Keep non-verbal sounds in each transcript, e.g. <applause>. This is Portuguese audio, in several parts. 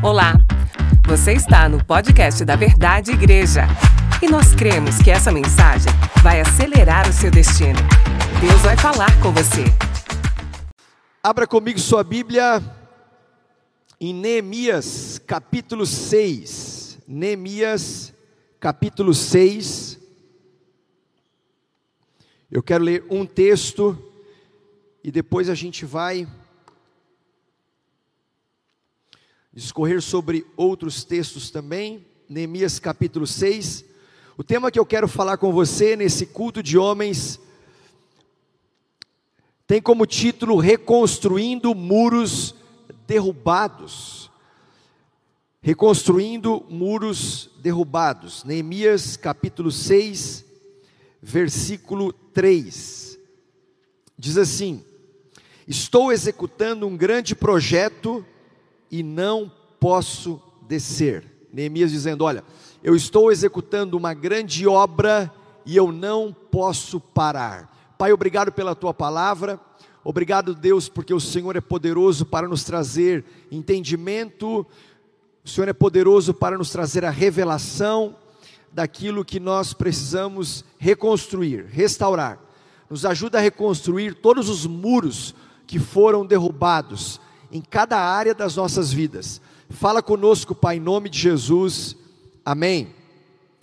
Olá, você está no podcast da Verdade Igreja e nós cremos que essa mensagem vai acelerar o seu destino. Deus vai falar com você. Abra comigo sua Bíblia em Neemias capítulo 6. Neemias capítulo 6. Eu quero ler um texto e depois a gente vai discorrer sobre outros textos também. Neemias capítulo 6. O tema que eu quero falar com você nesse culto de homens tem como título Reconstruindo Muros Derrubados. Reconstruindo muros derrubados. Neemias capítulo 6, versículo 3. Diz assim: Estou executando um grande projeto e não posso descer. Neemias dizendo: Olha, eu estou executando uma grande obra e eu não posso parar. Pai, obrigado pela tua palavra. Obrigado, Deus, porque o Senhor é poderoso para nos trazer entendimento, o Senhor é poderoso para nos trazer a revelação daquilo que nós precisamos reconstruir, restaurar. Nos ajuda a reconstruir todos os muros que foram derrubados em cada área das nossas vidas. Fala conosco, Pai, em nome de Jesus. Amém.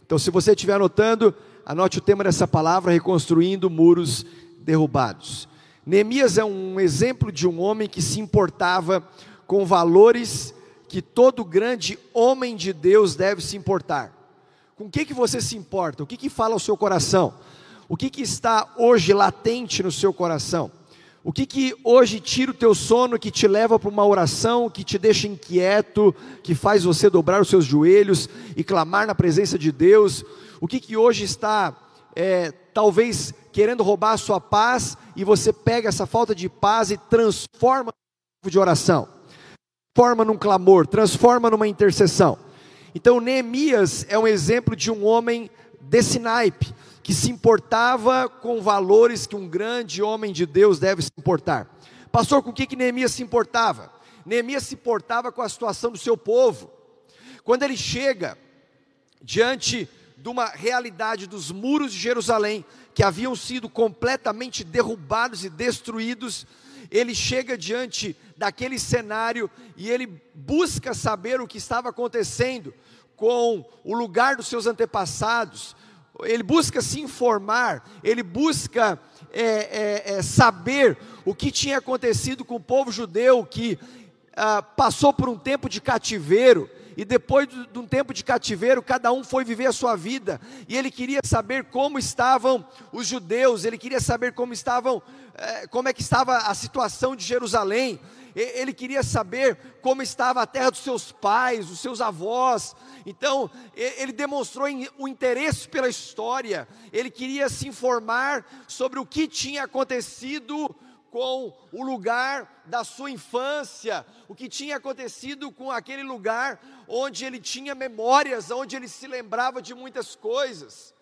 Então, se você estiver anotando, anote o tema dessa palavra: reconstruindo muros derrubados. Neemias é um exemplo de um homem que se importava com valores que todo grande homem de Deus deve se importar. Com o que, que você se importa? O que, que fala o seu coração? O que, que está hoje latente no seu coração? O que, que hoje tira o teu sono, que te leva para uma oração, que te deixa inquieto, que faz você dobrar os seus joelhos e clamar na presença de Deus? O que, que hoje está, é, talvez, querendo roubar a sua paz e você pega essa falta de paz e transforma de oração, transforma num clamor, transforma numa intercessão. Então, Neemias é um exemplo de um homem desse naipe que se importava com valores que um grande homem de Deus deve se importar. Pastor, com o que, que Neemias se importava? Neemias se importava com a situação do seu povo. Quando ele chega diante de uma realidade dos muros de Jerusalém, que haviam sido completamente derrubados e destruídos, ele chega diante daquele cenário e ele busca saber o que estava acontecendo com o lugar dos seus antepassados, ele busca se informar, ele busca é, é, é, saber o que tinha acontecido com o povo judeu que ah, passou por um tempo de cativeiro, e depois de, um tempo de cativeiro, cada um foi viver a sua vida, e ele queria saber como estavam os judeus, ele queria saber como estavam, é, como é que estava a situação de Jerusalém, ele queria saber como estava a terra dos seus pais, dos seus avós. Então, ele demonstrou o interesse pela história, ele queria se informar sobre o que tinha acontecido com o lugar da sua infância, o que tinha acontecido com aquele lugar onde ele tinha memórias, onde ele se lembrava de muitas coisas.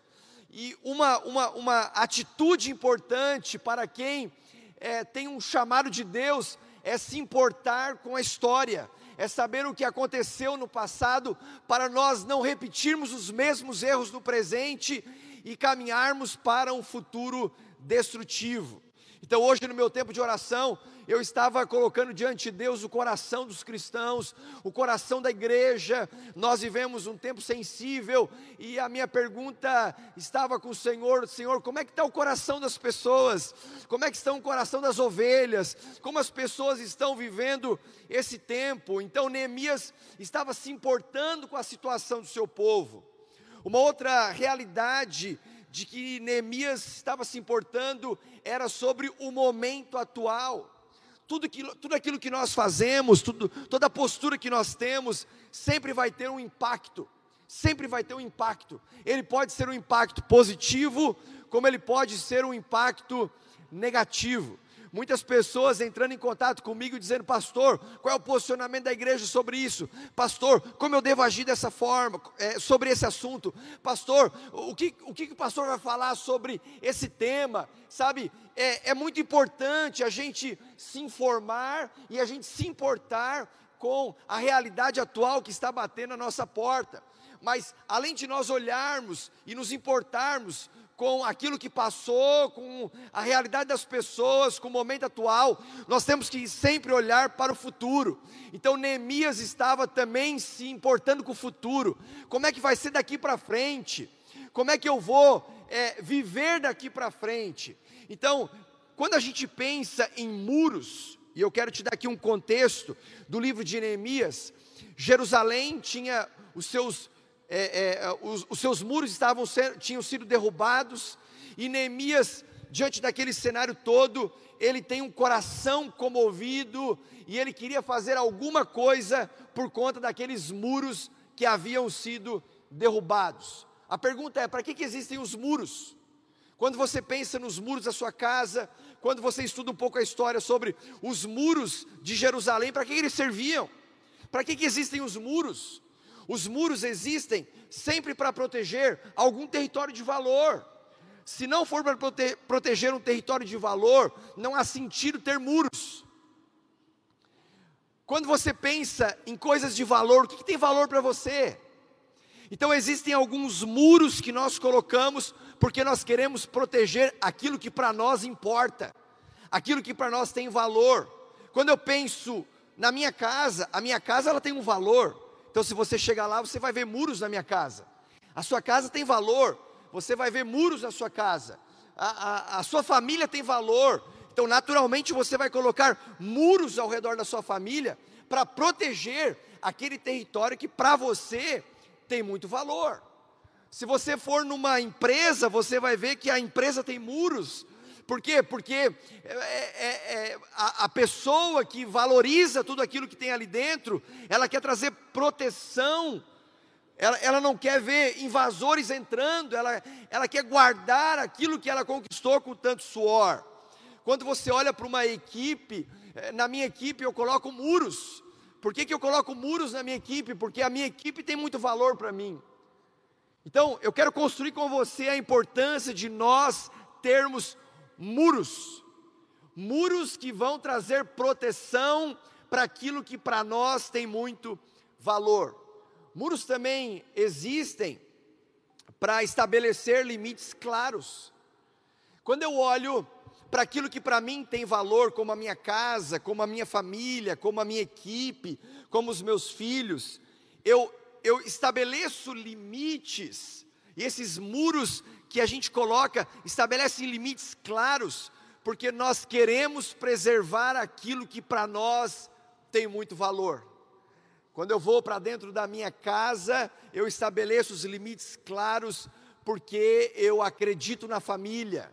E uma, uma, uma atitude importante para quem é, tem um chamado de Deus é se importar com a história, é saber o que aconteceu no passado, para nós não repetirmos os mesmos erros no presente e caminharmos para um futuro destrutivo. Então, hoje, no meu tempo de oração, eu estava colocando diante de Deus o coração dos cristãos, o coração da igreja. Nós vivemos um tempo sensível e a minha pergunta estava com o Senhor: Senhor, como é que está o coração das pessoas? Como é que está o coração das ovelhas? Como as pessoas estão vivendo esse tempo? Então, Neemias estava se importando com a situação do seu povo. Uma outra realidade de que Neemias estava se importando era sobre o momento atual. Tudo aquilo, tudo aquilo que nós fazemos, tudo, toda a postura que nós temos, sempre vai ter um impacto. Sempre vai ter um impacto. Ele pode ser um impacto positivo, como ele pode ser um impacto negativo. Muitas pessoas entrando em contato comigo dizendo, pastor, qual é o posicionamento da igreja sobre isso? Pastor, como eu devo agir dessa forma, é, sobre esse assunto? Pastor, o que, o que o pastor vai falar sobre esse tema? Sabe, é, é muito importante a gente se informar e a gente se importar com a realidade atual que está batendo na nossa porta. Mas além de nós olharmos e nos importarmos com aquilo que passou, com a realidade das pessoas, com o momento atual, nós temos que sempre olhar para o futuro. Então Neemias estava também se importando com o futuro. Como é que vai ser daqui para frente? Como é que eu vou é, viver daqui para frente? Então, quando a gente pensa em muros, e eu quero te dar aqui um contexto do livro de Neemias, Jerusalém tinha os seus é, é, os, os, seus muros estavam tinham sido derrubados, e Neemias, diante daquele cenário todo, ele tem um coração comovido, e ele queria fazer alguma coisa por conta daqueles muros que haviam sido derrubados. A pergunta é: para que, que existem os muros? Quando você pensa nos muros da sua casa, quando você estuda um pouco a história sobre os muros de Jerusalém, para que eles serviam? Para que, que existem os muros? Os muros existem sempre para proteger algum território de valor. Se não for para prote proteger um território de valor, não há sentido ter muros. Quando você pensa em coisas de valor, o que, que tem valor para você? Então existem alguns muros que nós colocamos porque nós queremos proteger aquilo que para nós importa, aquilo que para nós tem valor. Quando eu penso na minha casa, a minha casa ela tem um valor. Então, se você chegar lá, você vai ver muros na minha casa. A sua casa tem valor, você vai ver muros na sua casa. A, a, a sua família tem valor, então, naturalmente, você vai colocar muros ao redor da sua família para proteger aquele território que para você tem muito valor. Se você for numa empresa, você vai ver que a empresa tem muros por quê? Porque é, é, é, a, a pessoa que valoriza tudo aquilo que tem ali dentro, ela quer trazer proteção ela, ela, não quer ver invasores entrando, ela, ela quer guardar aquilo que ela conquistou com tanto suor. Quando você olha para uma equipe, é, na minha equipe eu coloco muros. Por que, que eu coloco muros na minha equipe? Porque a minha equipe tem muito valor para mim. Então, eu quero construir com você a importância de nós termos muros, muros que vão trazer proteção para aquilo que para nós tem muito valor. Muros também existem para estabelecer limites claros. Quando eu olho para aquilo que para mim tem valor, como a minha casa, como a minha família, como a minha equipe, como os meus filhos, eu, eu estabeleço limites, e esses muros que a gente coloca estabelecem limites claros, porque nós queremos preservar aquilo que para nós tem muito valor. Quando eu vou para dentro da minha casa, eu estabeleço os limites claros, porque eu acredito na família.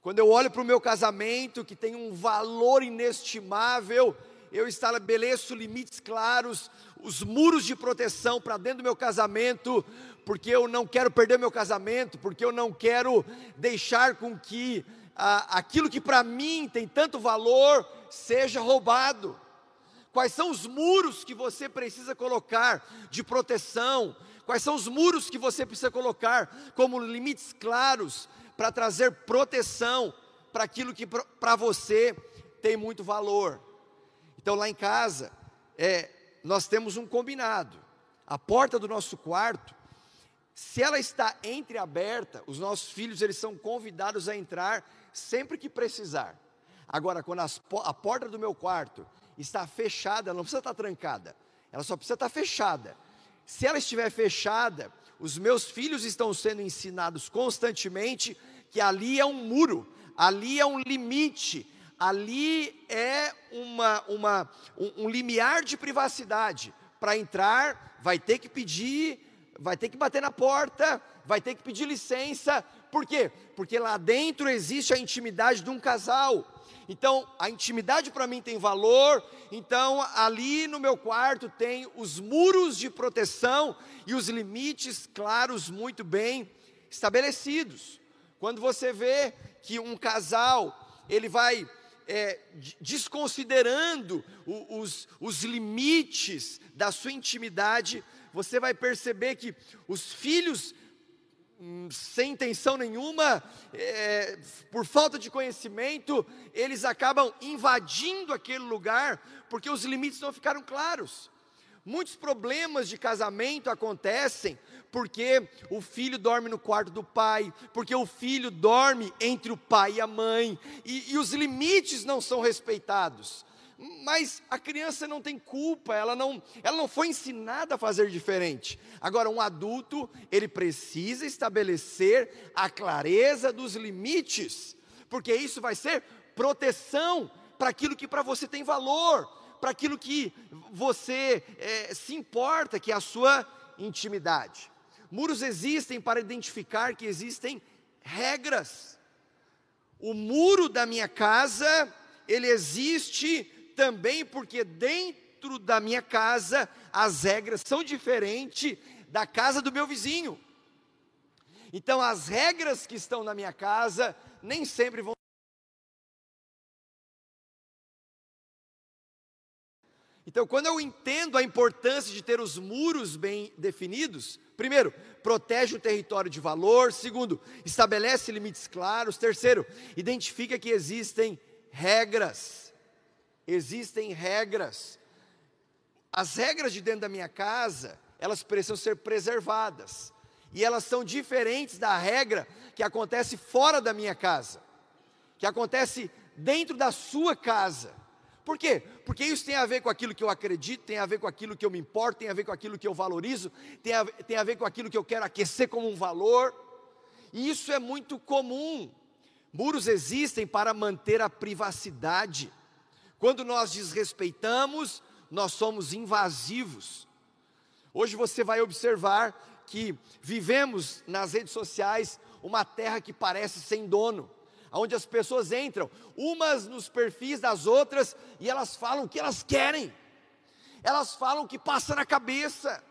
Quando eu olho para o meu casamento, que tem um valor inestimável, eu estabeleço limites claros, os muros de proteção para dentro do meu casamento, porque eu não quero perder meu casamento, porque eu não quero deixar com que ah, aquilo que para mim tem tanto valor seja roubado. Quais são os muros que você precisa colocar de proteção? Quais são os muros que você precisa colocar como limites claros para trazer proteção para aquilo que para você tem muito valor? Então lá em casa, é, nós temos um combinado. A porta do nosso quarto se ela está entreaberta, os nossos filhos eles são convidados a entrar sempre que precisar. Agora, quando as, a porta do meu quarto está fechada, ela não precisa estar trancada, ela só precisa estar fechada. Se ela estiver fechada, os meus filhos estão sendo ensinados constantemente que ali é um muro, ali é um limite, ali é uma, uma, um, um limiar de privacidade. Para entrar, vai ter que pedir vai ter que bater na porta, vai ter que pedir licença. Por quê? Porque lá dentro existe a intimidade de um casal. Então, a intimidade para mim tem valor. Então, ali no meu quarto tem os muros de proteção e os limites claros, muito bem estabelecidos. Quando você vê que um casal ele vai é, desconsiderando os, os limites da sua intimidade, você vai perceber que os filhos hum, sem intenção nenhuma, é, por falta de conhecimento, eles acabam invadindo aquele lugar porque os limites não ficaram claros. Muitos problemas de casamento acontecem porque o filho dorme no quarto do pai, porque o filho dorme entre o pai e a mãe, e, e os limites não são respeitados. Mas a criança não tem culpa, ela não, ela não foi ensinada a fazer diferente. Agora, um adulto, ele precisa estabelecer a clareza dos limites, porque isso vai ser proteção para aquilo que para você tem valor, para aquilo que você é, se importa, que é a sua intimidade. Muros existem para identificar que existem regras. O muro da minha casa, ele existe também porque dentro da minha casa as regras são diferentes da casa do meu vizinho. Então as regras que estão na minha casa nem sempre vão Então, quando eu entendo a importância de ter os muros bem definidos, primeiro, protege o território de valor, segundo, estabelece limites claros, terceiro, identifica que existem regras. Existem regras. As regras de dentro da minha casa, elas precisam ser preservadas. E elas são diferentes da regra que acontece fora da minha casa, que acontece dentro da sua casa. Por quê? Porque isso tem a ver com aquilo que eu acredito, tem a ver com aquilo que eu me importo, tem a ver com aquilo que eu valorizo, tem a, tem a ver com aquilo que eu quero aquecer como um valor. E isso é muito comum. Muros existem para manter a privacidade. Quando nós desrespeitamos, nós somos invasivos. Hoje você vai observar que vivemos nas redes sociais uma terra que parece sem dono onde as pessoas entram, umas nos perfis das outras, e elas falam o que elas querem, elas falam o que passa na cabeça.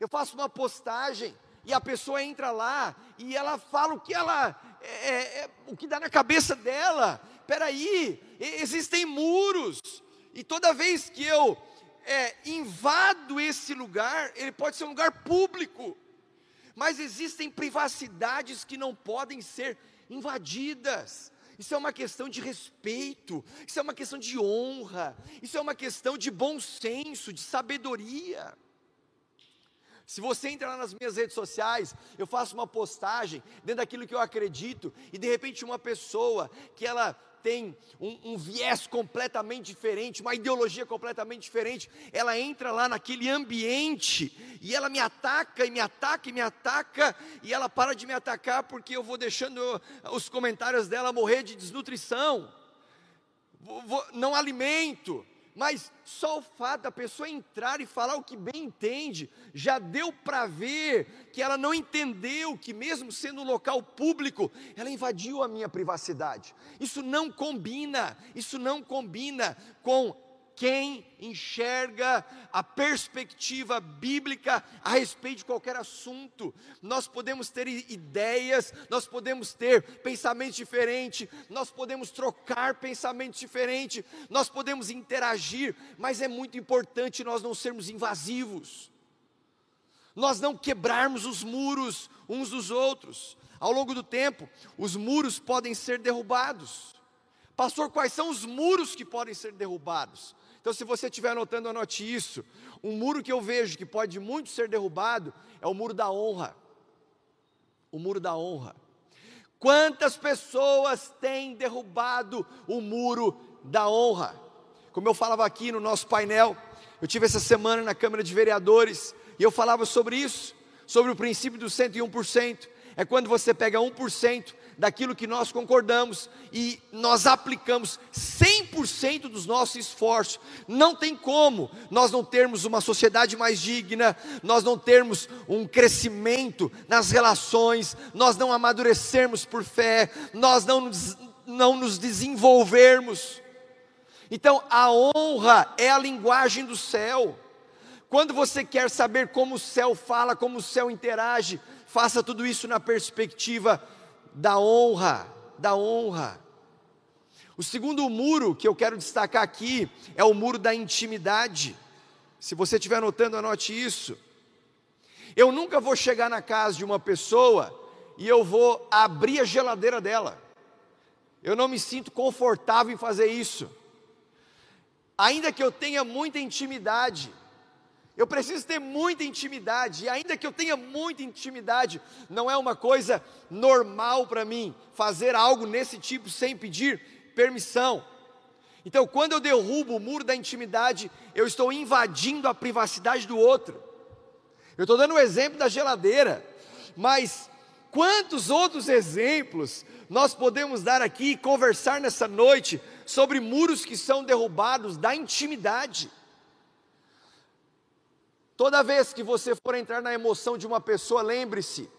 Eu faço uma postagem e a pessoa entra lá e ela fala o que ela, é, é, é o que dá na cabeça dela. Peraí, existem muros e toda vez que eu é, invado esse lugar, ele pode ser um lugar público, mas existem privacidades que não podem ser invadidas. Isso é uma questão de respeito, isso é uma questão de honra, isso é uma questão de bom senso, de sabedoria. Se você entra lá nas minhas redes sociais, eu faço uma postagem dentro daquilo que eu acredito, e de repente uma pessoa que ela tem um, um, viés completamente diferente, uma ideologia completamente diferente, ela entra lá naquele ambiente e ela me ataca e me ataca e me ataca e ela para de me atacar porque eu vou deixando os comentários dela morrer de desnutrição, não alimento. Mas só o fato da pessoa entrar e falar o que bem entende, já deu para ver que ela não entendeu que, mesmo sendo um local público, ela invadiu a minha privacidade. Isso não combina, isso não combina com quem enxerga a perspectiva bíblica a respeito de qualquer assunto. Nós podemos ter ideias, nós podemos ter pensamentos diferentes, nós podemos trocar pensamentos diferentes, nós podemos interagir, mas é muito importante nós não sermos invasivos. Nós não quebrarmos os muros uns dos outros. Ao longo do tempo, os muros podem ser derrubados. Pastor, quais são os muros que podem ser derrubados? Então, se você estiver anotando, anote isso. Um muro que eu vejo que pode muito ser derrubado é o muro da honra. O muro da honra. Quantas pessoas têm derrubado o muro da honra? Como eu falava aqui no nosso painel, eu tive essa semana na Câmara de Vereadores e eu falava sobre isso, sobre o princípio do 101%. É quando você pega 1% daquilo que nós concordamos e nós aplicamos 100% dos nossos esforços. Não tem como nós não termos uma sociedade mais digna, nós não termos um crescimento nas relações, nós não amadurecermos por fé, nós não nos, não nos desenvolvermos. Então, a honra é a linguagem do céu. Quando você quer saber como o céu fala, como o céu interage, faça tudo isso na perspectiva da honra, da honra. O segundo muro que eu quero destacar aqui é o muro da intimidade. Se você estiver anotando, anote isso. Eu nunca vou chegar na casa de uma pessoa e eu vou abrir a geladeira dela. Eu não me sinto confortável em fazer isso. Ainda que eu tenha muita intimidade, eu preciso ter muita intimidade, e ainda que eu tenha muita intimidade, não é uma coisa normal para mim fazer algo nesse tipo sem pedir permissão. Então, quando eu derrubo o muro da intimidade, eu estou invadindo a privacidade do outro. Eu estou dando o exemplo da geladeira, mas quantos outros exemplos nós podemos dar aqui e conversar nessa noite sobre muros que são derrubados da intimidade? Toda vez que você for entrar na emoção de uma pessoa, lembre-se,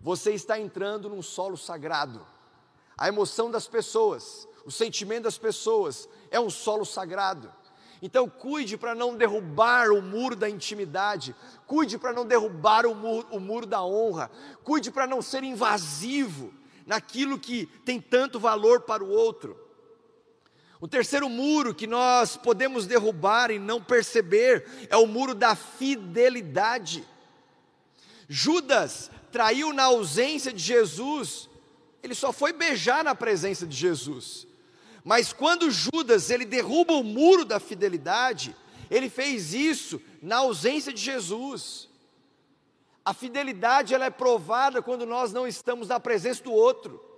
você está entrando num solo sagrado. A emoção das pessoas, o sentimento das pessoas é um solo sagrado. Então, cuide para não derrubar o muro da intimidade, cuide para não derrubar o muro, o muro da honra, cuide para não ser invasivo naquilo que tem tanto valor para o outro. O terceiro muro que nós podemos derrubar e não perceber é o muro da fidelidade. Judas traiu na ausência de Jesus, ele só foi beijar na presença de Jesus. Mas quando Judas ele derruba o muro da fidelidade, ele fez isso na ausência de Jesus. A fidelidade ela é provada quando nós não estamos na presença do outro.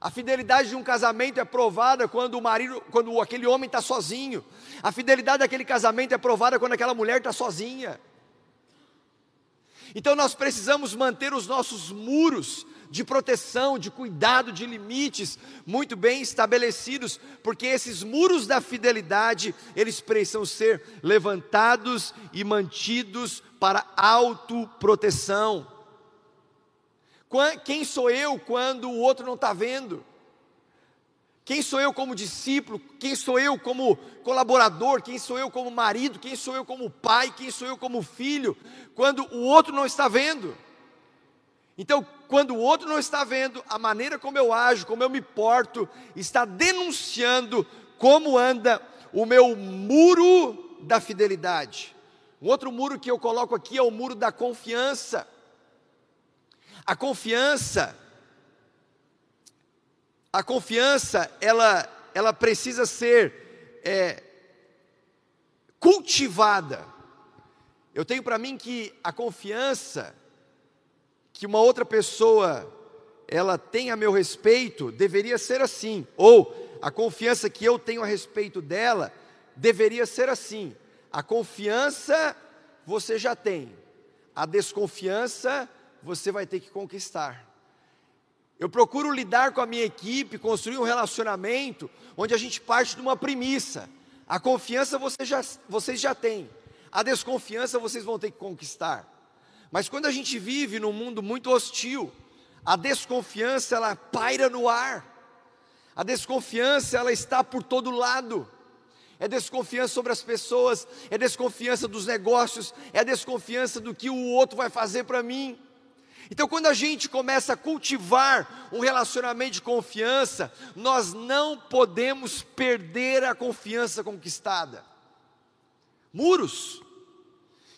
A fidelidade de um casamento é provada quando o marido, quando aquele homem está sozinho. A fidelidade daquele casamento é provada quando aquela mulher está sozinha. Então nós precisamos manter os nossos muros de proteção, de cuidado, de limites muito bem estabelecidos, porque esses muros da fidelidade, eles precisam ser levantados e mantidos para autoproteção. Quem sou eu quando o outro não está vendo? Quem sou eu como discípulo? Quem sou eu como colaborador? Quem sou eu como marido? Quem sou eu como pai? Quem sou eu como filho? Quando o outro não está vendo. Então, quando o outro não está vendo, a maneira como eu ajo, como eu me porto, está denunciando como anda o meu muro da fidelidade. Um outro muro que eu coloco aqui é o muro da confiança. A confiança, a confiança, ela, ela precisa ser é, cultivada. Eu tenho para mim que a confiança que uma outra pessoa ela tem a meu respeito deveria ser assim, ou a confiança que eu tenho a respeito dela deveria ser assim. A confiança você já tem, a desconfiança você vai ter que conquistar. Eu procuro lidar com a minha equipe, construir um relacionamento onde a gente parte de uma premissa. A confiança você já, vocês já têm, a desconfiança vocês vão ter que conquistar. Mas quando a gente vive num mundo muito hostil, a desconfiança ela paira no ar. A desconfiança ela está por todo lado. É desconfiança sobre as pessoas, é desconfiança dos negócios, é desconfiança do que o outro vai fazer para mim. Então, quando a gente começa a cultivar um relacionamento de confiança, nós não podemos perder a confiança conquistada. Muros.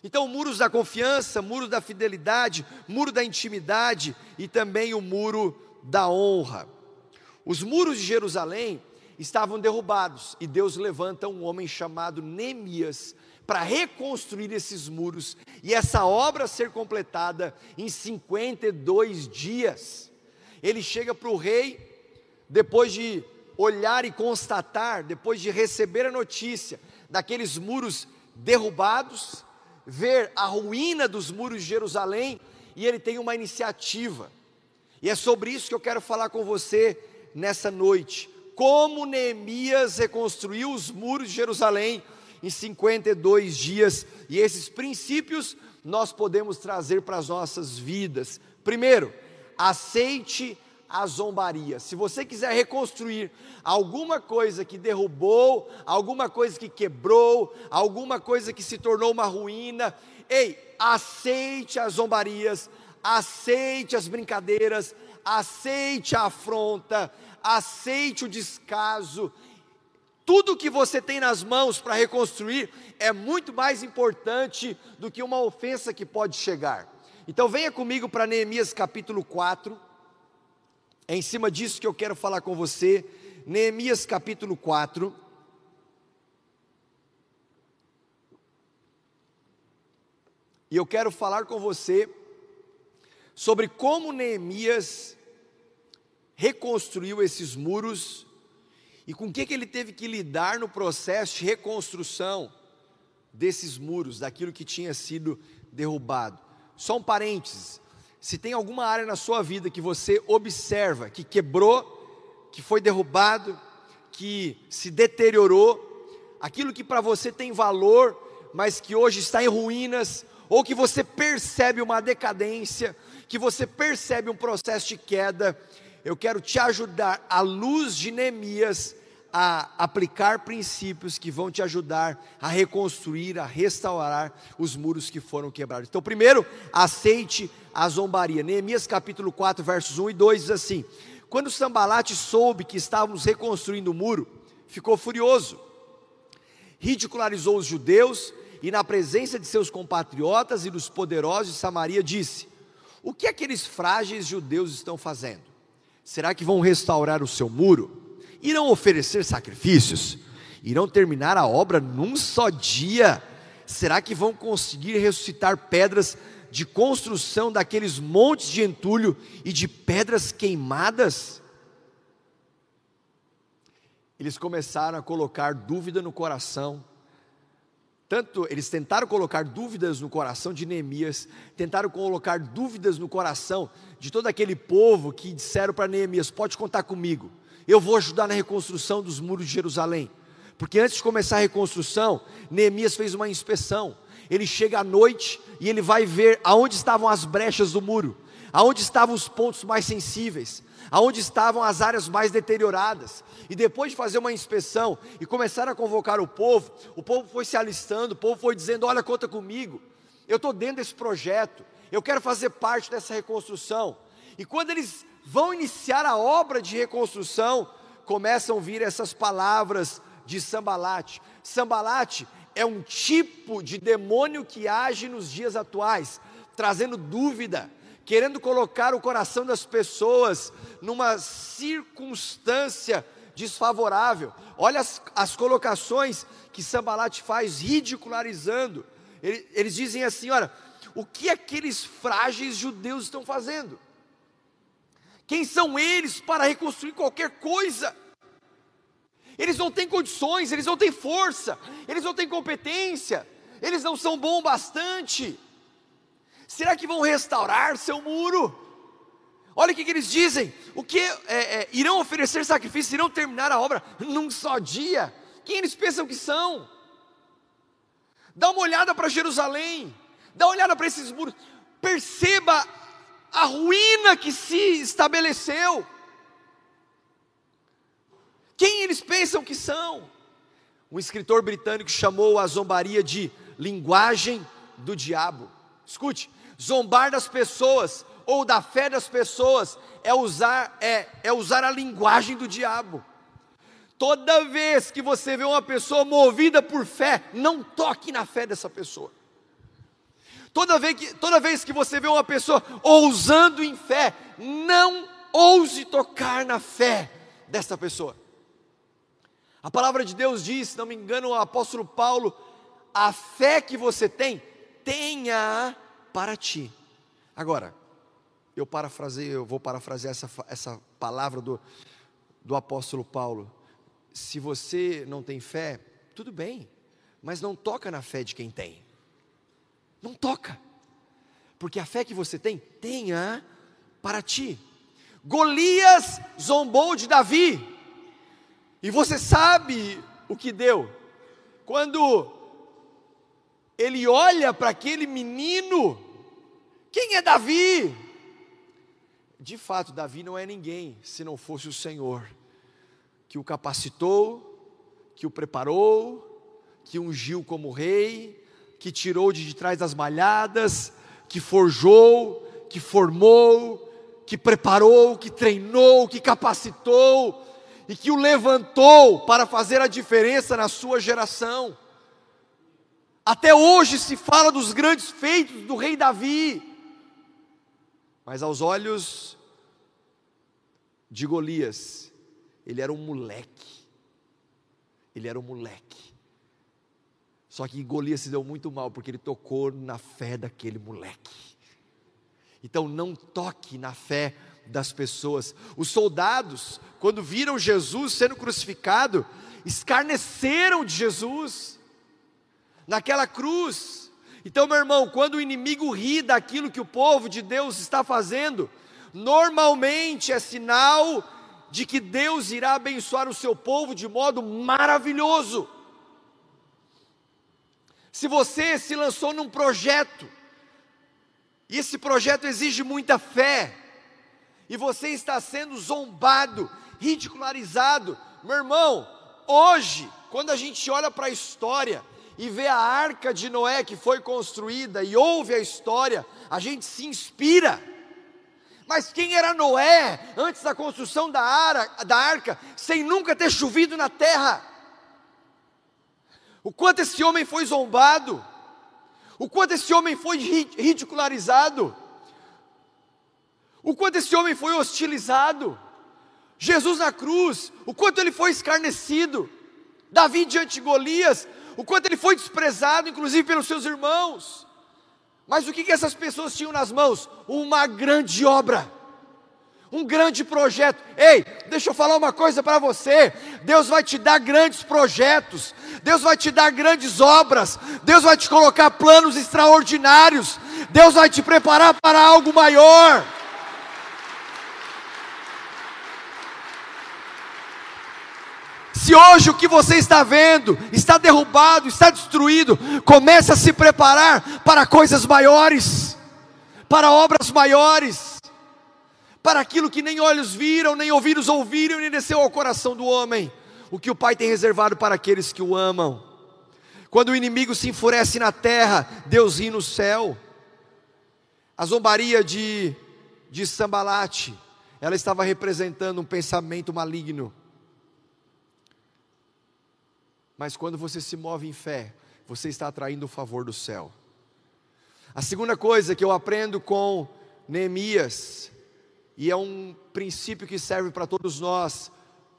Então, muros da confiança, muro da fidelidade, muro da intimidade e também o muro da honra. Os muros de Jerusalém estavam derrubados e Deus levanta um homem chamado Neemias para reconstruir esses muros e essa obra ser completada em 52 dias. Ele chega para o rei, depois de olhar e constatar, depois de receber a notícia daqueles muros derrubados, ver a ruína dos muros de Jerusalém, e ele tem uma iniciativa. E é sobre isso que eu quero falar com você nessa noite. Como Neemias reconstruiu os muros de Jerusalém em 52 dias, e esses princípios nós podemos trazer para as nossas vidas. Primeiro, aceite a zombaria. Se você quiser reconstruir alguma coisa que derrubou, alguma coisa que quebrou, alguma coisa que se tornou uma ruína, ei, aceite as zombarias, aceite as brincadeiras, aceite a afronta, aceite o descaso, tudo que você tem nas mãos para reconstruir é muito mais importante do que uma ofensa que pode chegar. Então venha comigo para Neemias capítulo 4. É em cima disso que eu quero falar com você. Neemias capítulo 4. E eu quero falar com você sobre como Neemias reconstruiu esses muros e com o que, que ele teve que lidar no processo de reconstrução desses muros, daquilo que tinha sido derrubado. Só um parênteses: se tem alguma área na sua vida que você observa que quebrou, que foi derrubado, que se deteriorou, aquilo que para você tem valor, mas que hoje está em ruínas, ou que você percebe uma decadência, que você percebe um processo de queda, eu quero te ajudar, à luz de Neemias, a aplicar princípios que vão te ajudar a reconstruir, a restaurar os muros que foram quebrados. Então, primeiro, aceite a zombaria. Neemias capítulo 4, versos 1 e 2 diz assim: Quando Sambalate soube que estávamos reconstruindo o muro, ficou furioso, ridicularizou os judeus e, na presença de seus compatriotas e dos poderosos de Samaria, disse: O que aqueles frágeis judeus estão fazendo? Será que vão restaurar o seu muro? irão oferecer sacrifícios, irão terminar a obra num só dia. Será que vão conseguir ressuscitar pedras de construção daqueles montes de entulho e de pedras queimadas? Eles começaram a colocar dúvida no coração. Tanto eles tentaram colocar dúvidas no coração de Neemias, tentaram colocar dúvidas no coração de todo aquele povo que disseram para Neemias: pode contar comigo eu vou ajudar na reconstrução dos muros de Jerusalém. Porque antes de começar a reconstrução, Neemias fez uma inspeção. Ele chega à noite e ele vai ver aonde estavam as brechas do muro, aonde estavam os pontos mais sensíveis, aonde estavam as áreas mais deterioradas. E depois de fazer uma inspeção e começar a convocar o povo, o povo foi se alistando, o povo foi dizendo: Olha, conta comigo, eu estou dentro desse projeto, eu quero fazer parte dessa reconstrução. E quando eles vão iniciar a obra de reconstrução, começam a vir essas palavras de Sambalate. Sambalate é um tipo de demônio que age nos dias atuais, trazendo dúvida, querendo colocar o coração das pessoas numa circunstância desfavorável. Olha as, as colocações que Sambalate faz, ridicularizando. Eles, eles dizem assim: olha, o que aqueles frágeis judeus estão fazendo? Quem são eles para reconstruir qualquer coisa? Eles não têm condições, eles não têm força, eles não têm competência, eles não são bons bastante. Será que vão restaurar seu muro? Olha o que, que eles dizem: o que é, é, irão oferecer sacrifícios, irão terminar a obra num só dia. Quem eles pensam que são? Dá uma olhada para Jerusalém, dá uma olhada para esses muros, perceba a ruína que se estabeleceu. Quem eles pensam que são? Um escritor britânico chamou a zombaria de linguagem do diabo. Escute, zombar das pessoas ou da fé das pessoas é usar é, é usar a linguagem do diabo. Toda vez que você vê uma pessoa movida por fé, não toque na fé dessa pessoa. Toda vez, que, toda vez que você vê uma pessoa ousando em fé, não ouse tocar na fé dessa pessoa. A palavra de Deus diz, se não me engano, o apóstolo Paulo, a fé que você tem, tenha para ti. Agora, eu parafraseio, eu vou parafrasear essa, essa palavra do, do apóstolo Paulo. Se você não tem fé, tudo bem, mas não toca na fé de quem tem. Não toca. Porque a fé que você tem, tenha para ti. Golias zombou de Davi. E você sabe o que deu. Quando ele olha para aquele menino, quem é Davi? De fato, Davi não é ninguém se não fosse o Senhor que o capacitou, que o preparou, que ungiu como rei, que tirou de trás das malhadas, que forjou, que formou, que preparou, que treinou, que capacitou e que o levantou para fazer a diferença na sua geração. Até hoje se fala dos grandes feitos do rei Davi. Mas aos olhos de Golias, ele era um moleque. Ele era um moleque. Só que Golias se deu muito mal porque ele tocou na fé daquele moleque. Então não toque na fé das pessoas. Os soldados, quando viram Jesus sendo crucificado, escarneceram de Jesus naquela cruz. Então, meu irmão, quando o inimigo ri daquilo que o povo de Deus está fazendo, normalmente é sinal de que Deus irá abençoar o seu povo de modo maravilhoso. Se você se lançou num projeto, e esse projeto exige muita fé, e você está sendo zombado, ridicularizado, meu irmão, hoje, quando a gente olha para a história e vê a arca de Noé que foi construída e ouve a história, a gente se inspira. Mas quem era Noé antes da construção da, ara, da arca, sem nunca ter chovido na terra? O quanto esse homem foi zombado, o quanto esse homem foi ridicularizado, o quanto esse homem foi hostilizado. Jesus na cruz, o quanto ele foi escarnecido. Davi diante de Golias, o quanto ele foi desprezado, inclusive pelos seus irmãos. Mas o que, que essas pessoas tinham nas mãos? Uma grande obra, um grande projeto. Ei, deixa eu falar uma coisa para você: Deus vai te dar grandes projetos, Deus vai te dar grandes obras, Deus vai te colocar planos extraordinários, Deus vai te preparar para algo maior. Se hoje o que você está vendo está derrubado, está destruído, comece a se preparar para coisas maiores, para obras maiores, para aquilo que nem olhos viram, nem ouvidos ouviram, nem desceu ao coração do homem, o que o Pai tem reservado para aqueles que o amam. Quando o inimigo se enfurece na terra, Deus ri no céu. A zombaria de, de Sambalate, ela estava representando um pensamento maligno mas quando você se move em fé, você está atraindo o favor do céu. A segunda coisa que eu aprendo com Neemias, e é um princípio que serve para todos nós,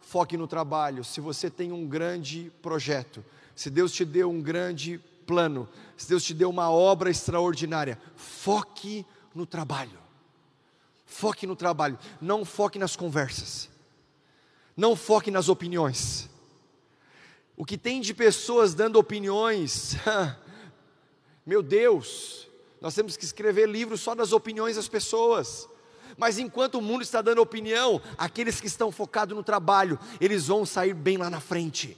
foque no trabalho. Se você tem um grande projeto, se Deus te deu um grande plano, se Deus te deu uma obra extraordinária, foque no trabalho. Foque no trabalho, não foque nas conversas. Não foque nas opiniões. O que tem de pessoas dando opiniões, <laughs> meu Deus, nós temos que escrever livros só das opiniões das pessoas. Mas enquanto o mundo está dando opinião, aqueles que estão focados no trabalho, eles vão sair bem lá na frente.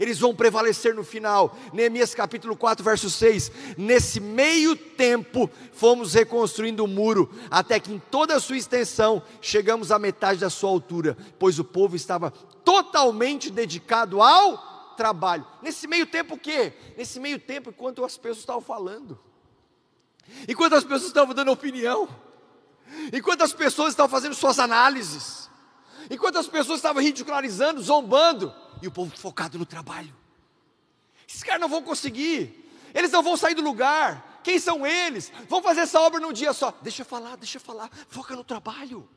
Eles vão prevalecer no final. Neemias capítulo 4, verso 6. Nesse meio tempo, fomos reconstruindo o muro, até que em toda a sua extensão chegamos à metade da sua altura, pois o povo estava totalmente dedicado ao trabalho. Nesse meio tempo o quê? Nesse meio tempo, enquanto as pessoas estavam falando, enquanto as pessoas estavam dando opinião, enquanto as pessoas estavam fazendo suas análises, enquanto as pessoas estavam ridicularizando, zombando, e o povo focado no trabalho. Esses caras não vão conseguir, eles não vão sair do lugar. Quem são eles? Vão fazer essa obra num dia só. Deixa eu falar, deixa eu falar. Foca no trabalho.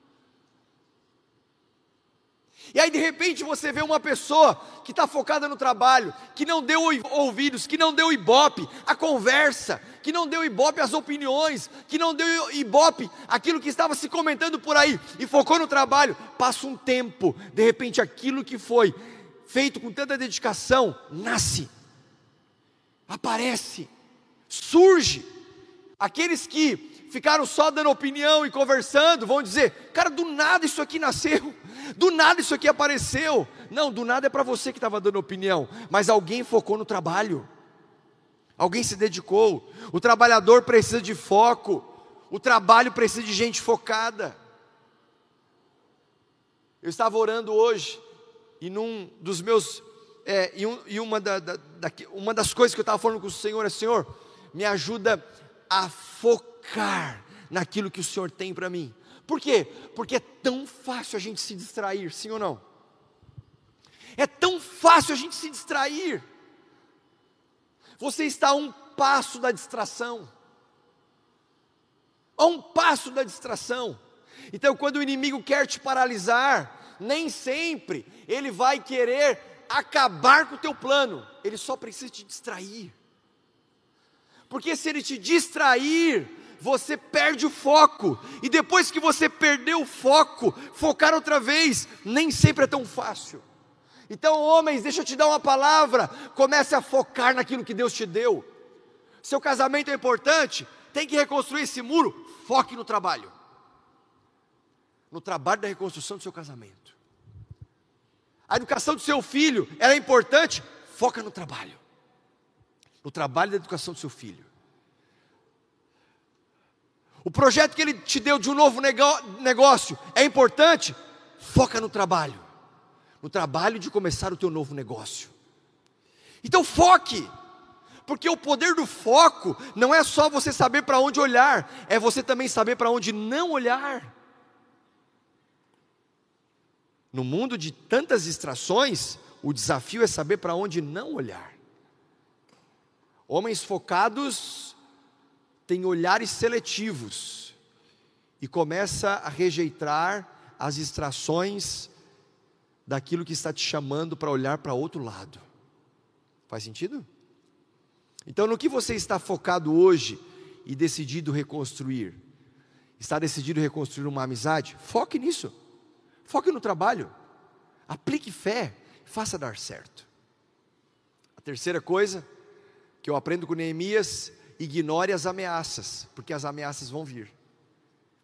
E aí de repente você vê uma pessoa que está focada no trabalho, que não deu ouvidos, que não deu ibope a conversa, que não deu ibope as opiniões, que não deu ibope aquilo que estava se comentando por aí e focou no trabalho. Passa um tempo, de repente aquilo que foi feito com tanta dedicação nasce, aparece, surge. Aqueles que ficaram só dando opinião e conversando, vão dizer: cara, do nada isso aqui nasceu, do nada isso aqui apareceu. Não, do nada é para você que estava dando opinião, mas alguém focou no trabalho, alguém se dedicou. O trabalhador precisa de foco, o trabalho precisa de gente focada. Eu estava orando hoje, e num dos meus, é, e, um, e uma, da, da, da, uma das coisas que eu estava falando com o Senhor é: Senhor, me ajuda a focar naquilo que o Senhor tem para mim. Por quê? Porque é tão fácil a gente se distrair, sim ou não? É tão fácil a gente se distrair. Você está a um passo da distração, a um passo da distração. Então, quando o inimigo quer te paralisar, nem sempre ele vai querer acabar com o teu plano, ele só precisa te distrair. Porque se ele te distrair, você perde o foco, e depois que você perdeu o foco, focar outra vez, nem sempre é tão fácil. Então, homens, deixa eu te dar uma palavra, comece a focar naquilo que Deus te deu. Seu casamento é importante, tem que reconstruir esse muro, foque no trabalho. No trabalho da reconstrução do seu casamento. A educação do seu filho é importante, foca no trabalho. No trabalho da educação do seu filho. O projeto que ele te deu de um novo negócio é importante, foca no trabalho. No trabalho de começar o teu novo negócio. Então foque porque o poder do foco não é só você saber para onde olhar, é você também saber para onde não olhar. No mundo de tantas distrações, o desafio é saber para onde não olhar. Homens focados têm olhares seletivos e começa a rejeitar as distrações daquilo que está te chamando para olhar para outro lado. Faz sentido? Então, no que você está focado hoje e decidido reconstruir? Está decidido reconstruir uma amizade? Foque nisso. Foque no trabalho. Aplique fé. Faça dar certo. A terceira coisa que eu aprendo com Neemias: ignore as ameaças, porque as ameaças vão vir.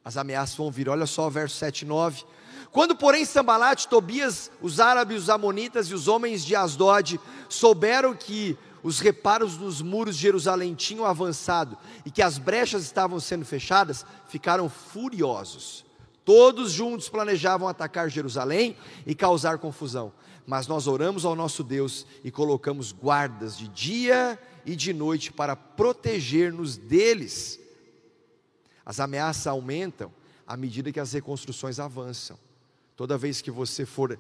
As ameaças vão vir. Olha só o verso 7 e 9. Quando, porém, Sambalate, Tobias, os árabes, os amonitas e os homens de Asdod souberam que os reparos dos muros de Jerusalém tinham avançado e que as brechas estavam sendo fechadas, ficaram furiosos. Todos juntos planejavam atacar Jerusalém e causar confusão. Mas nós oramos ao nosso Deus e colocamos guardas de dia e de noite para proteger-nos deles. As ameaças aumentam à medida que as reconstruções avançam. Toda vez que você for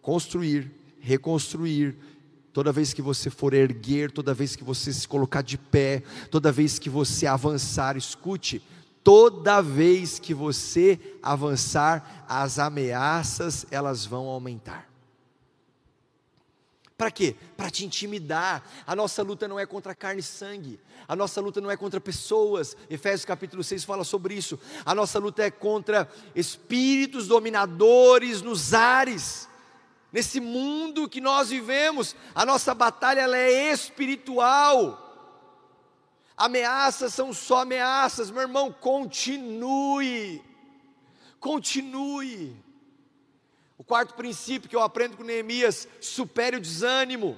construir, reconstruir, Toda vez que você for erguer, toda vez que você se colocar de pé, toda vez que você avançar, escute, toda vez que você avançar, as ameaças elas vão aumentar. Para quê? Para te intimidar. A nossa luta não é contra carne e sangue. A nossa luta não é contra pessoas. Efésios capítulo 6 fala sobre isso. A nossa luta é contra espíritos dominadores nos ares nesse mundo que nós vivemos, a nossa batalha ela é espiritual. Ameaças são só ameaças, meu irmão, continue. Continue. O quarto princípio que eu aprendo com Neemias, supere o desânimo.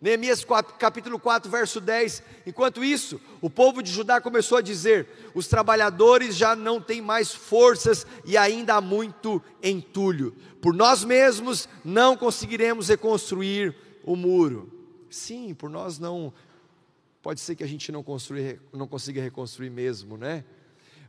Neemias capítulo 4, verso 10. Enquanto isso, o povo de Judá começou a dizer: os trabalhadores já não têm mais forças e ainda há muito entulho. Por nós mesmos não conseguiremos reconstruir o muro. Sim, por nós não. Pode ser que a gente não, construir, não consiga reconstruir mesmo, né?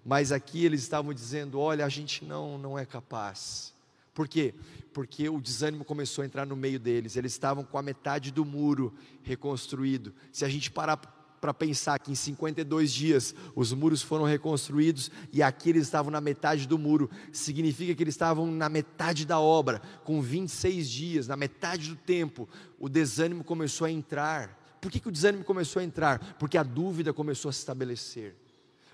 Mas aqui eles estavam dizendo: olha, a gente não, não é capaz. Por quê? Porque o desânimo começou a entrar no meio deles. Eles estavam com a metade do muro reconstruído. Se a gente parar para pensar que em 52 dias os muros foram reconstruídos e aqui eles estavam na metade do muro, significa que eles estavam na metade da obra, com 26 dias, na metade do tempo, o desânimo começou a entrar. Por que, que o desânimo começou a entrar? Porque a dúvida começou a se estabelecer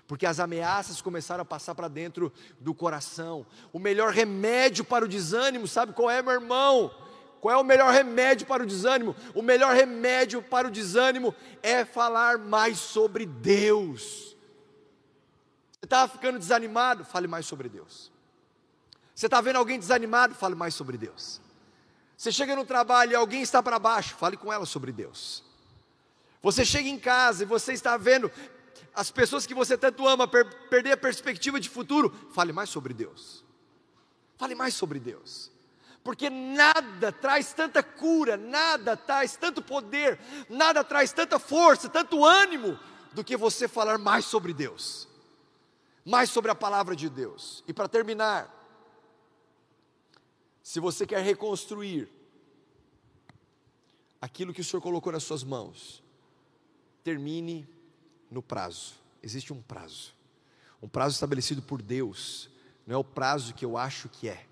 porque as ameaças começaram a passar para dentro do coração. O melhor remédio para o desânimo, sabe qual é, meu irmão? Qual é o melhor remédio para o desânimo? O melhor remédio para o desânimo é falar mais sobre Deus. Você está ficando desanimado? Fale mais sobre Deus. Você está vendo alguém desanimado? Fale mais sobre Deus. Você chega no trabalho e alguém está para baixo? Fale com ela sobre Deus. Você chega em casa e você está vendo as pessoas que você tanto ama per perder a perspectiva de futuro, fale mais sobre Deus. Fale mais sobre Deus. Porque nada traz tanta cura, nada traz tanto poder, nada traz tanta força, tanto ânimo do que você falar mais sobre Deus. Mais sobre a palavra de Deus. E para terminar, se você quer reconstruir aquilo que o Senhor colocou nas suas mãos, termine no prazo. Existe um prazo. Um prazo estabelecido por Deus, não é o prazo que eu acho que é.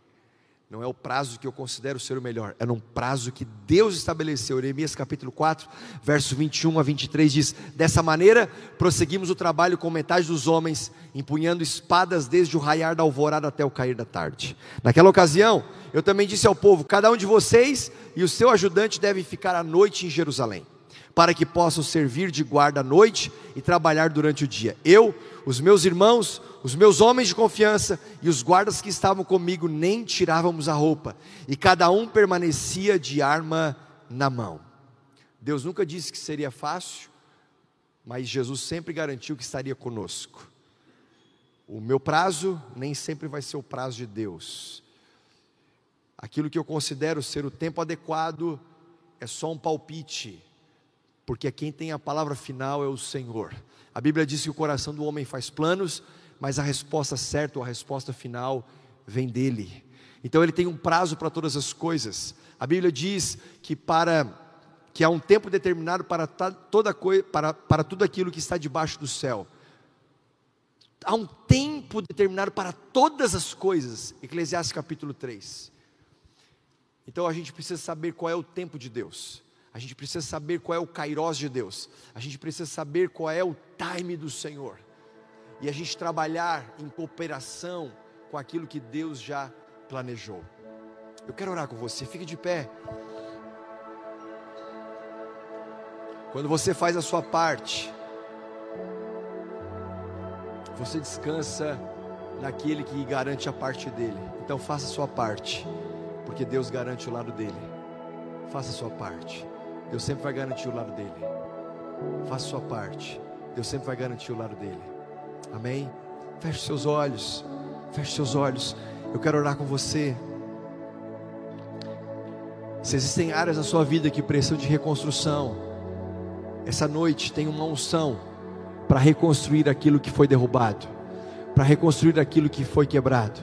Não é o prazo que eu considero ser o melhor, é um prazo que Deus estabeleceu. Jeremias capítulo 4, verso 21 a 23 diz: Dessa maneira prosseguimos o trabalho com metade dos homens, empunhando espadas desde o raiar da alvorada até o cair da tarde. Naquela ocasião, eu também disse ao povo: Cada um de vocês e o seu ajudante devem ficar à noite em Jerusalém, para que possam servir de guarda à noite e trabalhar durante o dia. Eu, os meus irmãos, os meus homens de confiança e os guardas que estavam comigo nem tirávamos a roupa, e cada um permanecia de arma na mão. Deus nunca disse que seria fácil, mas Jesus sempre garantiu que estaria conosco. O meu prazo nem sempre vai ser o prazo de Deus. Aquilo que eu considero ser o tempo adequado é só um palpite, porque quem tem a palavra final é o Senhor. A Bíblia diz que o coração do homem faz planos, mas a resposta certa ou a resposta final vem dele. Então ele tem um prazo para todas as coisas. A Bíblia diz que para que há um tempo determinado para toda coisa, para, para tudo aquilo que está debaixo do céu. Há um tempo determinado para todas as coisas. Eclesiastes capítulo 3. Então a gente precisa saber qual é o tempo de Deus. A gente precisa saber qual é o kairós de Deus. A gente precisa saber qual é o time do Senhor e a gente trabalhar em cooperação com aquilo que Deus já planejou. Eu quero orar com você, fique de pé. Quando você faz a sua parte, você descansa naquele que garante a parte dele. Então faça a sua parte, porque Deus garante o lado dele. Faça a sua parte. Deus sempre vai garantir o lado dele. Faça sua parte. Deus sempre vai garantir o lado dele. Amém? Feche seus olhos. Feche seus olhos. Eu quero orar com você. Se existem áreas na sua vida que precisam de reconstrução, essa noite tem uma unção para reconstruir aquilo que foi derrubado, para reconstruir aquilo que foi quebrado,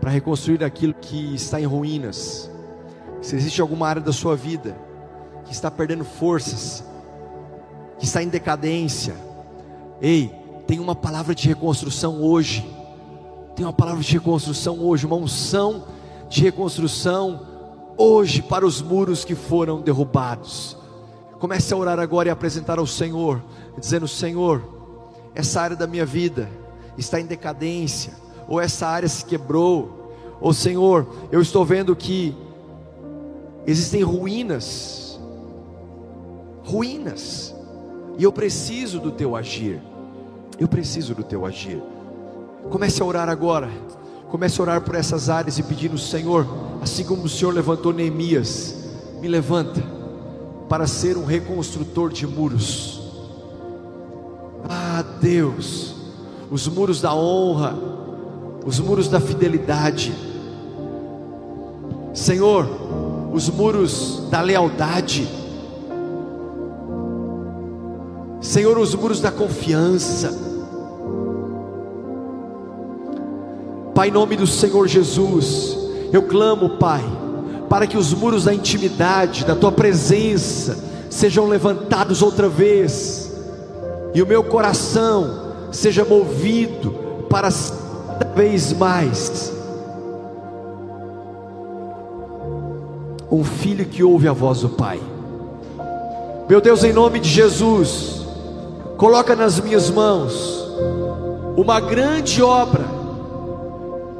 para reconstruir aquilo que está em ruínas. Se existe alguma área da sua vida que está perdendo forças, que está em decadência, ei, tem uma palavra de reconstrução hoje. Tem uma palavra de reconstrução hoje, uma unção de reconstrução hoje para os muros que foram derrubados. Comece a orar agora e apresentar ao Senhor, dizendo: Senhor, essa área da minha vida está em decadência, ou essa área se quebrou, ou Senhor, eu estou vendo que existem ruínas, ruínas, e eu preciso do teu agir. Eu preciso do teu agir. Comece a orar agora. Comece a orar por essas áreas e pedindo, Senhor, assim como o Senhor levantou Neemias, me levanta para ser um reconstrutor de muros. Ah, Deus, os muros da honra, os muros da fidelidade. Senhor, os muros da lealdade. Senhor, os muros da confiança Pai, em nome do Senhor Jesus, eu clamo, Pai, para que os muros da intimidade, da tua presença, sejam levantados outra vez, e o meu coração seja movido para cada vez mais um filho que ouve a voz do Pai. Meu Deus, em nome de Jesus, coloca nas minhas mãos uma grande obra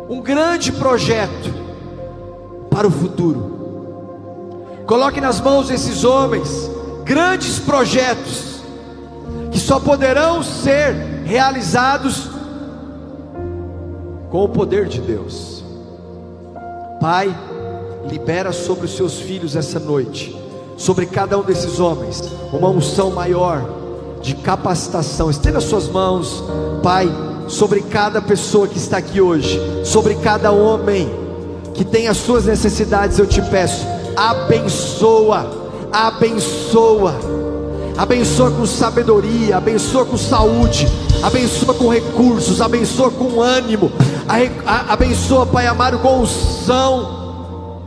um grande projeto para o futuro. Coloque nas mãos desses homens grandes projetos que só poderão ser realizados com o poder de Deus. Pai, libera sobre os seus filhos essa noite, sobre cada um desses homens, uma unção maior de capacitação. Estenda suas mãos, Pai sobre cada pessoa que está aqui hoje, sobre cada homem que tem as suas necessidades, eu te peço, abençoa, abençoa, abençoa com sabedoria, abençoa com saúde, abençoa com recursos, abençoa com ânimo, abençoa, Pai amado, com unção,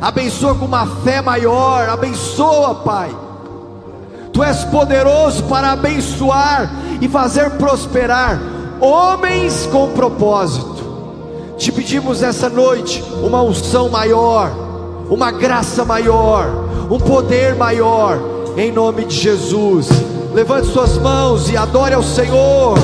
abençoa com uma fé maior, abençoa, Pai. Tu és poderoso para abençoar e fazer prosperar homens com propósito. Te pedimos essa noite uma unção maior, uma graça maior, um poder maior, em nome de Jesus. Levante suas mãos e adore ao Senhor.